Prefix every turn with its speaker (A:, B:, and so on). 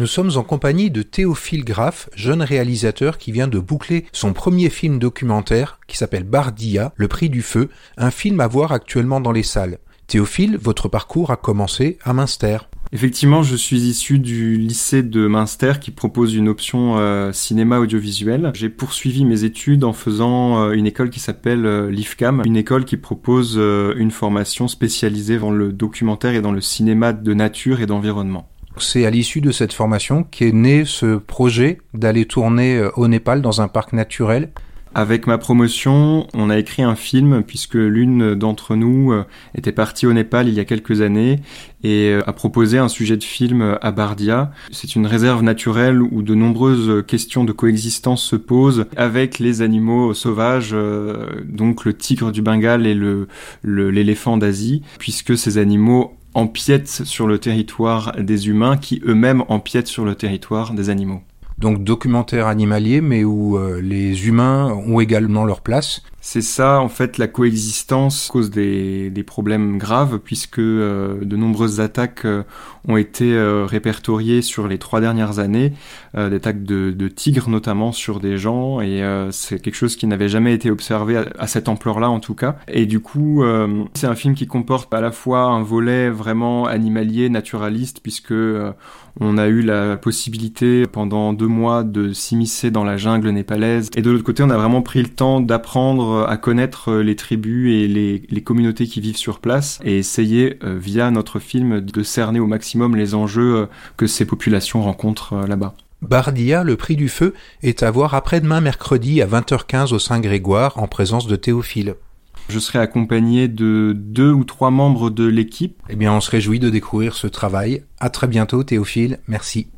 A: Nous sommes en compagnie de Théophile Graff, jeune réalisateur qui vient de boucler son premier film documentaire qui s'appelle Bardia, Le prix du feu, un film à voir actuellement dans les salles. Théophile, votre parcours a commencé à Münster.
B: Effectivement, je suis issu du lycée de Münster qui propose une option euh, cinéma audiovisuel. J'ai poursuivi mes études en faisant euh, une école qui s'appelle euh, l'IFCAM, une école qui propose une formation spécialisée dans le documentaire et dans le cinéma de nature et d'environnement.
A: C'est à l'issue de cette formation qu'est né ce projet d'aller tourner au Népal dans un parc naturel
B: avec ma promotion, on a écrit un film puisque l'une d'entre nous euh, était partie au Népal il y a quelques années et euh, a proposé un sujet de film à Bardia. C'est une réserve naturelle où de nombreuses questions de coexistence se posent avec les animaux sauvages, euh, donc le tigre du Bengale et l'éléphant d'Asie, puisque ces animaux empiètent sur le territoire des humains qui eux-mêmes empiètent sur le territoire des animaux
A: donc documentaire animalier, mais où euh, les humains ont également leur place.
B: C'est ça, en fait, la coexistence cause des, des problèmes graves, puisque euh, de nombreuses attaques euh, ont été répertoriées sur les trois dernières années, des attaques de, de, tigres notamment sur des gens, et c'est quelque chose qui n'avait jamais été observé à, à cette ampleur-là en tout cas. Et du coup, c'est un film qui comporte à la fois un volet vraiment animalier, naturaliste, puisque on a eu la possibilité pendant deux mois de s'immiscer dans la jungle népalaise. Et de l'autre côté, on a vraiment pris le temps d'apprendre à connaître les tribus et les, communautés qui vivent sur place et essayer, euh, via notre film, de cerner au maximum les enjeux euh, que ces populations rencontrent euh, là-bas.
A: Bardia, le prix du feu, est à voir après-demain mercredi à 20h15 au Saint-Grégoire en présence de Théophile.
B: Je serai accompagné de deux ou trois membres de l'équipe.
A: Eh bien, on se réjouit de découvrir ce travail. À très bientôt, Théophile. Merci.